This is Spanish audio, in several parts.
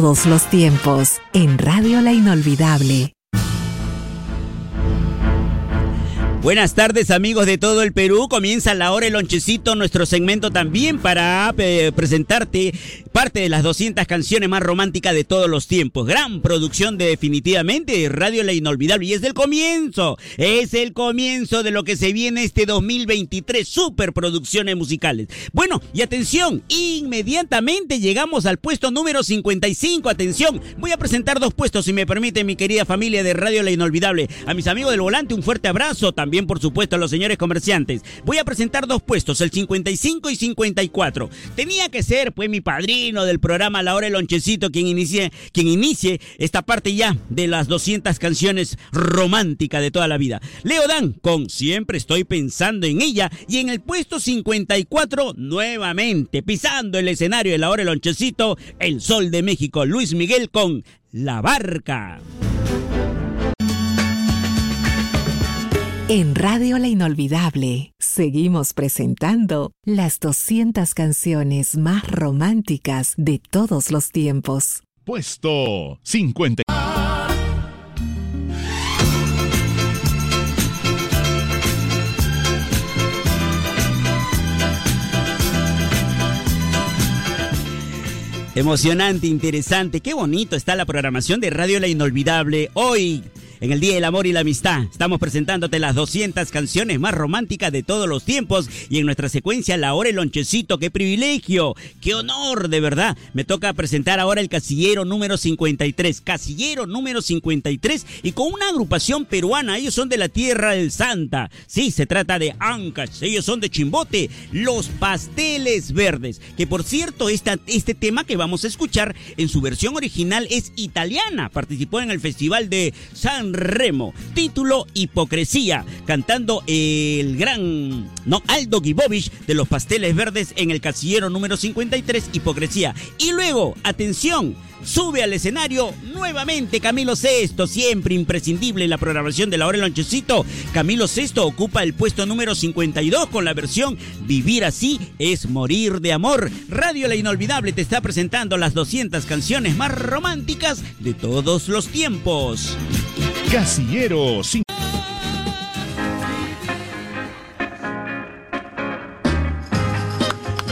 todos los tiempos, en Radio La Inolvidable. Buenas tardes amigos de todo el Perú. Comienza la hora el lonchecito, nuestro segmento también para eh, presentarte parte de las 200 canciones más románticas de todos los tiempos. Gran producción de definitivamente Radio La Inolvidable. Y es el comienzo, es el comienzo de lo que se viene este 2023. Super producciones musicales. Bueno, y atención, inmediatamente llegamos al puesto número 55. Atención, voy a presentar dos puestos si me permite mi querida familia de Radio La Inolvidable. A mis amigos del volante un fuerte abrazo. También por supuesto a los señores comerciantes. Voy a presentar dos puestos, el 55 y 54. Tenía que ser pues mi padrino del programa La Hora del Lonchecito quien inicie, quien inicie esta parte ya de las 200 canciones románticas de toda la vida. Leo Dan con Siempre estoy pensando en ella y en el puesto 54 nuevamente pisando el escenario de La Hora del Lonchecito, El Sol de México, Luis Miguel con La Barca. En Radio La Inolvidable seguimos presentando las 200 canciones más románticas de todos los tiempos. Puesto 50. Emocionante, interesante, qué bonito está la programación de Radio La Inolvidable. Hoy en el Día del Amor y la Amistad. Estamos presentándote las 200 canciones más románticas de todos los tiempos y en nuestra secuencia La Hora el Lonchecito. ¡Qué privilegio! ¡Qué honor, de verdad! Me toca presentar ahora el casillero número 53. Casillero número 53 y con una agrupación peruana. Ellos son de la Tierra del Santa. Sí, se trata de Ancash. Ellos son de Chimbote. Los Pasteles Verdes. Que por cierto, esta, este tema que vamos a escuchar en su versión original es italiana. Participó en el Festival de San Remo. Título Hipocresía, cantando el gran no, Aldo Gibovich de los Pasteles Verdes en el casillero número 53, Hipocresía. Y luego, atención, sube al escenario nuevamente Camilo Sesto, siempre imprescindible en la programación de la hora del lonchecito. Camilo Sesto ocupa el puesto número 52 con la versión Vivir así es morir de amor. Radio La Inolvidable te está presentando las 200 canciones más románticas de todos los tiempos. Casillero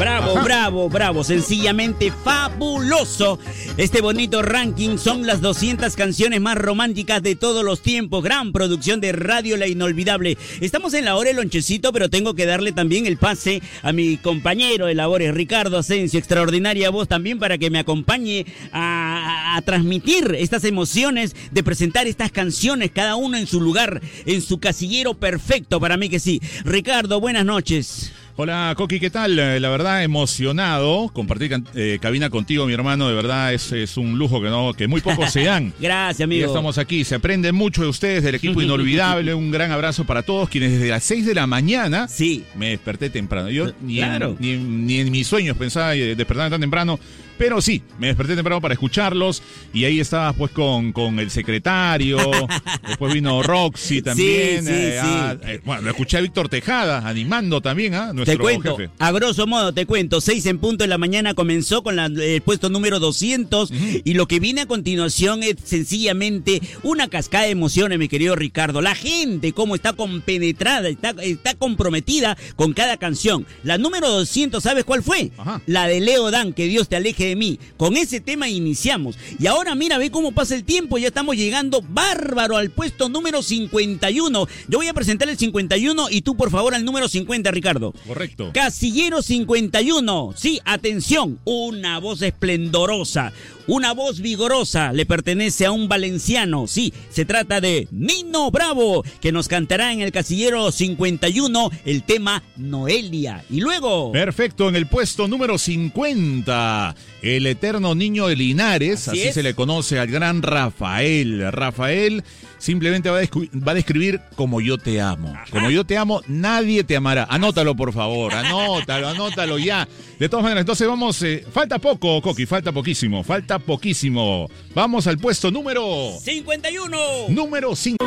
Bravo, bravo, bravo, sencillamente fabuloso. Este bonito ranking son las 200 canciones más románticas de todos los tiempos. Gran producción de Radio La Inolvidable. Estamos en la hora del lonchecito, pero tengo que darle también el pase a mi compañero de labores, Ricardo Asensio. Extraordinaria voz también para que me acompañe a, a transmitir estas emociones de presentar estas canciones, cada uno en su lugar, en su casillero perfecto. Para mí que sí. Ricardo, buenas noches. Hola Coqui, ¿qué tal? Eh, la verdad, emocionado. Compartir eh, cabina contigo, mi hermano, de verdad es, es, un lujo que no que muy pocos se dan. Gracias, amigo. Ya estamos aquí. Se aprende mucho de ustedes, del equipo inolvidable. un gran abrazo para todos quienes desde las 6 de la mañana sí. me desperté temprano. Yo ni, en, ni, ni en mis sueños pensaba eh, despertarme tan temprano. Pero sí, me desperté temprano para escucharlos y ahí estabas pues con, con el secretario, después vino Roxy también. Sí, sí, eh, ah, sí. eh, bueno, lo escuché a Víctor Tejada animando también a ¿ah? nuestro Te cuento, jefe. a grosso modo te cuento, seis en punto de la mañana comenzó con la, el puesto número 200 uh -huh. y lo que viene a continuación es sencillamente una cascada de emociones, mi querido Ricardo. La gente, cómo está compenetrada, está, está comprometida con cada canción. La número 200, ¿sabes cuál fue? Ajá. La de Leo Dan, que Dios te aleje de mí. Con ese tema iniciamos. Y ahora mira, ve cómo pasa el tiempo. Ya estamos llegando bárbaro al puesto número 51. Yo voy a presentar el 51 y tú por favor al número 50, Ricardo. Correcto. Casillero 51. Sí, atención. Una voz esplendorosa. Una voz vigorosa le pertenece a un valenciano. Sí, se trata de Nino Bravo, que nos cantará en el casillero 51 el tema Noelia. Y luego. Perfecto, en el puesto número 50, el eterno niño de Linares, así, así se le conoce al gran Rafael. Rafael simplemente va a, va a, describir como yo te amo. Como yo te amo, nadie te amará. Anótalo, por favor, anótalo, anótalo ya. De todas maneras, entonces vamos, eh, falta poco, Coqui, falta poquísimo, falta poquísimo. Vamos al puesto número 51. Número 5.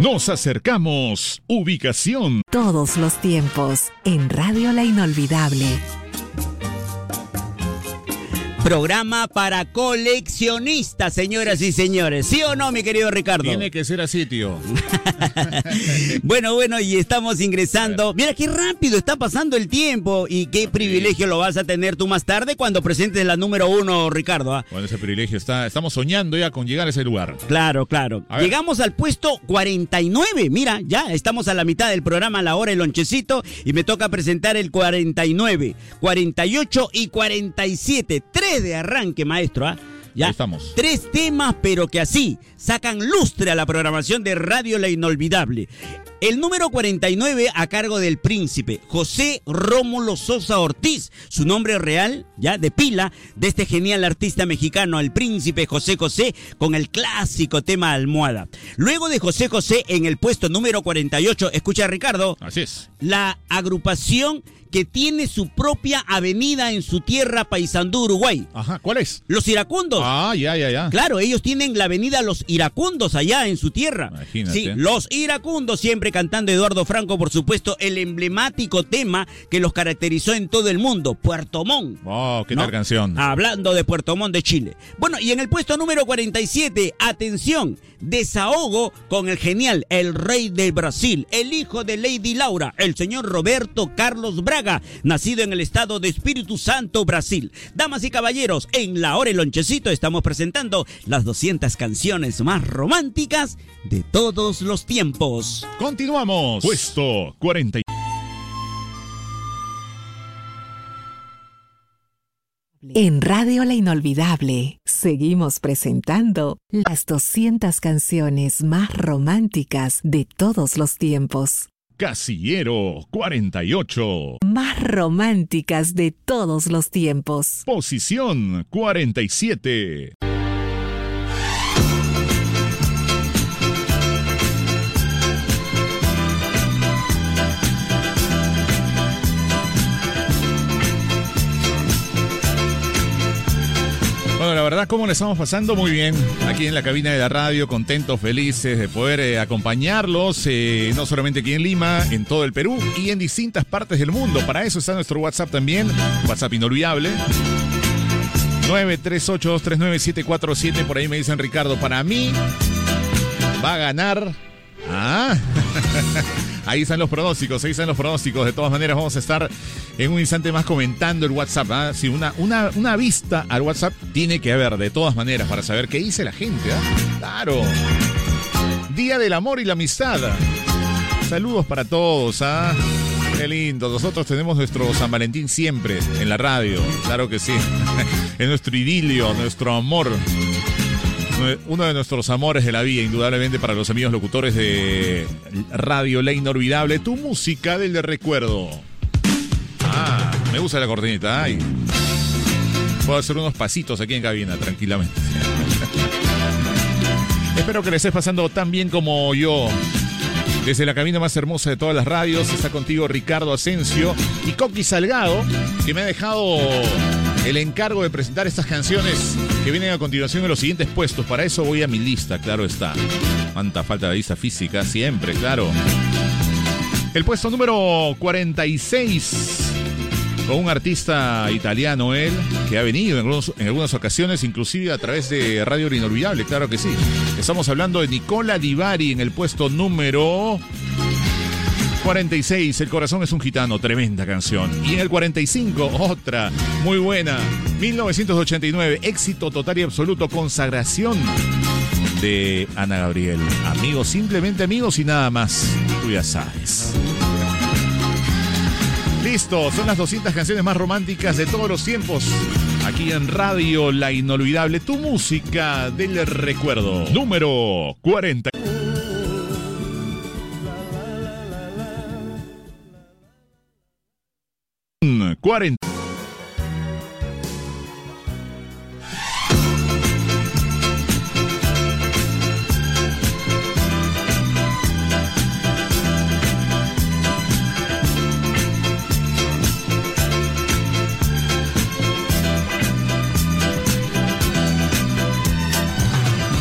Nos acercamos. Ubicación. Todos los tiempos en Radio La Inolvidable. Programa para coleccionistas, señoras y señores. ¿Sí o no, mi querido Ricardo? Tiene que ser así, tío. bueno, bueno, y estamos ingresando. Mira qué rápido está pasando el tiempo y qué privilegio lo vas a tener tú más tarde cuando presentes la número uno, Ricardo. ¿ah? Bueno, ese privilegio está. Estamos soñando ya con llegar a ese lugar. Claro, claro. Llegamos al puesto 49. Mira, ya estamos a la mitad del programa, a la hora el lonchecito, y me toca presentar el 49, 48 y 47. Tres de arranque, maestro. ¿ah? Ya. estamos. Tres temas, pero que así sacan lustre a la programación de Radio La Inolvidable. El número 49 a cargo del príncipe José Rómulo Sosa Ortiz, su nombre real, ya de pila, de este genial artista mexicano, el príncipe José José, con el clásico tema Almohada. Luego de José José en el puesto número 48, escucha Ricardo. Así es. La agrupación que tiene su propia avenida en su tierra Paisandú, Uruguay. Ajá, ¿cuál es? Los Iracundos. Ah, ya, ya, ya. Claro, ellos tienen la avenida Los Iracundos allá en su tierra. Imagínate. Sí, Los Iracundos, siempre cantando Eduardo Franco, por supuesto, el emblemático tema que los caracterizó en todo el mundo, Puerto Montt. Oh, qué ¿no? tal canción. Hablando de Puerto Montt de Chile. Bueno, y en el puesto número 47, atención, desahogo con el genial, el rey del Brasil, el hijo de Lady Laura, el señor Roberto Carlos Braga, nacido en el estado de Espíritu Santo, Brasil. Damas y caballeros, en la hora el lonchecito estamos presentando las 200 canciones más románticas de todos los tiempos. Continuamos. Puesto 40. En Radio La Inolvidable seguimos presentando las 200 canciones más románticas de todos los tiempos. Casillero 48. Más románticas de todos los tiempos. Posición 47. Verdad, ¿cómo le estamos pasando? Muy bien. Aquí en la cabina de la radio, contentos, felices de poder eh, acompañarlos, eh, no solamente aquí en Lima, en todo el Perú y en distintas partes del mundo. Para eso está nuestro WhatsApp también, WhatsApp inolvidable. 938239747, por ahí me dicen Ricardo, para mí va a ganar. Ah, ahí están los pronósticos, ahí están los pronósticos. De todas maneras, vamos a estar en un instante más comentando el WhatsApp. ¿ah? Si una, una, una vista al WhatsApp tiene que haber, de todas maneras, para saber qué dice la gente. ¿ah? Claro. Día del amor y la amistad. Saludos para todos. ¿ah? Qué lindo. Nosotros tenemos nuestro San Valentín siempre en la radio. Claro que sí. es nuestro idilio, nuestro amor uno de nuestros amores de la vida, indudablemente para los amigos locutores de Radio La Inolvidable, tu música del recuerdo. Ah, me gusta la cortinita. Ay. Puedo hacer unos pasitos aquí en cabina, tranquilamente. Espero que le estés pasando tan bien como yo. Desde la cabina más hermosa de todas las radios está contigo Ricardo Asensio y Coqui Salgado, que me ha dejado el encargo de presentar estas canciones que vienen a continuación en los siguientes puestos. Para eso voy a mi lista, claro está. Cuánta falta de lista física, siempre, claro. El puesto número 46 con un artista italiano él, que ha venido en, algunas ocasiones, inclusive a través de Radio Inolvidable, claro que sí. Estamos hablando de Nicola Divari en el puesto número 46, El corazón es un gitano, tremenda canción. Y en el 45, otra, muy buena, 1989, éxito total y absoluto, consagración de Ana Gabriel. Amigos, simplemente amigos y nada más, tú ya sabes. Listo, son las 200 canciones más románticas de todos los tiempos. Aquí en Radio La Inolvidable, tu música del recuerdo. Número 40. 40.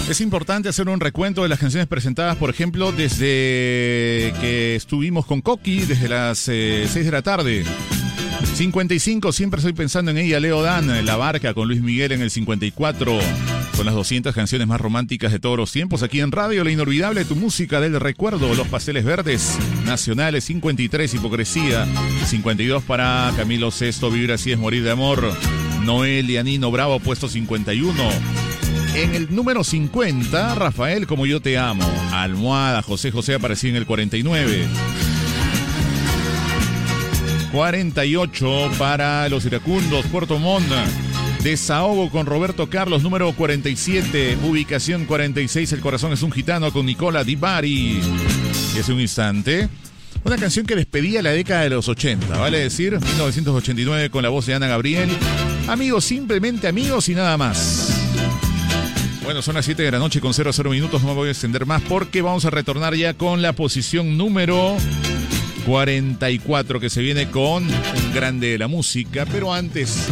Es importante hacer un recuento de las canciones presentadas, por ejemplo, desde que estuvimos con Coqui, desde las 6 de la tarde. 55, siempre estoy pensando en ella, Leo Dan, La Barca con Luis Miguel en el 54. Son las 200 canciones más románticas de todos los tiempos. Aquí en Radio, la inolvidable, tu música del recuerdo, Los Pasteles Verdes, Nacionales, 53, Hipocresía, 52 para Camilo Sesto, Vivir así es morir de amor. Noel y Anino Bravo, puesto 51. En el número 50, Rafael, como yo te amo. Almohada, José José apareció en el 49. 48 para los iracundos, Puerto Montt. Desahogo con Roberto Carlos, número 47. Ubicación 46, El corazón es un gitano con Nicola Di Bari. Y hace un instante. Una canción que despedía la década de los 80, vale decir, 1989 con la voz de Ana Gabriel. Amigos, simplemente amigos y nada más. Bueno, son las 7 de la noche con 0 a 0 minutos, no me voy a extender más porque vamos a retornar ya con la posición número 44 que se viene con un grande de la música, pero antes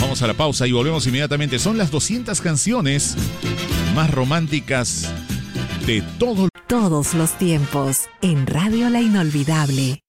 vamos a la pausa y volvemos inmediatamente. Son las 200 canciones más románticas de todo. Todos los tiempos en Radio La Inolvidable.